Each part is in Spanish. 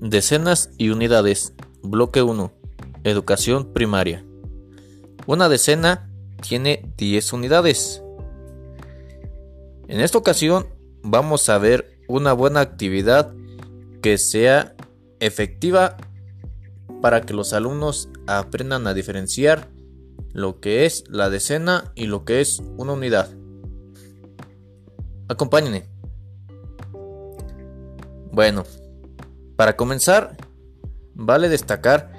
Decenas y unidades. Bloque 1. Educación primaria. Una decena tiene 10 unidades. En esta ocasión vamos a ver una buena actividad que sea efectiva para que los alumnos aprendan a diferenciar lo que es la decena y lo que es una unidad. Acompáñenme. Bueno, para comenzar, vale destacar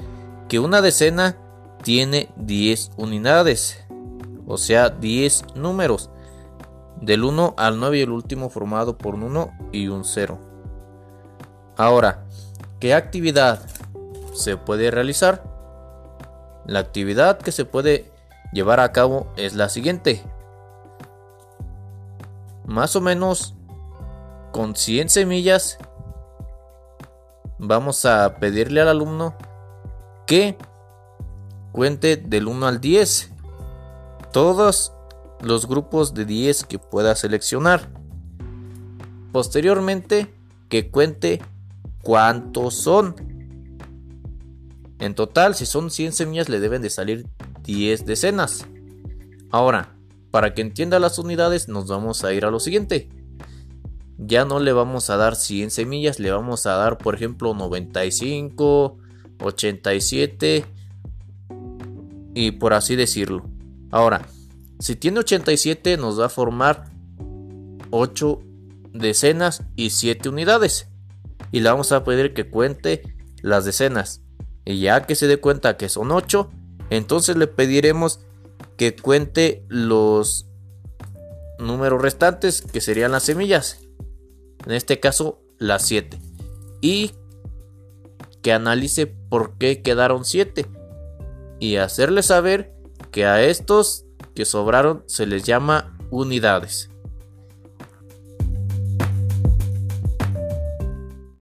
que una decena tiene 10 unidades, o sea, 10 números, del 1 al 9 y el último formado por un 1 y un 0. Ahora, ¿qué actividad se puede realizar? La actividad que se puede llevar a cabo es la siguiente. Más o menos con 100 semillas vamos a pedirle al alumno que cuente del 1 al 10 todos los grupos de 10 que pueda seleccionar. Posteriormente, que cuente cuántos son. En total, si son 100 semillas, le deben de salir 10 decenas. Ahora, para que entienda las unidades, nos vamos a ir a lo siguiente ya no le vamos a dar 100 semillas, le vamos a dar por ejemplo 95, 87 y por así decirlo. Ahora, si tiene 87 nos va a formar 8 decenas y 7 unidades. Y le vamos a pedir que cuente las decenas. Y ya que se dé cuenta que son 8, entonces le pediremos que cuente los números restantes que serían las semillas en este caso las 7, y que analice por qué quedaron 7 y hacerle saber que a estos que sobraron se les llama unidades.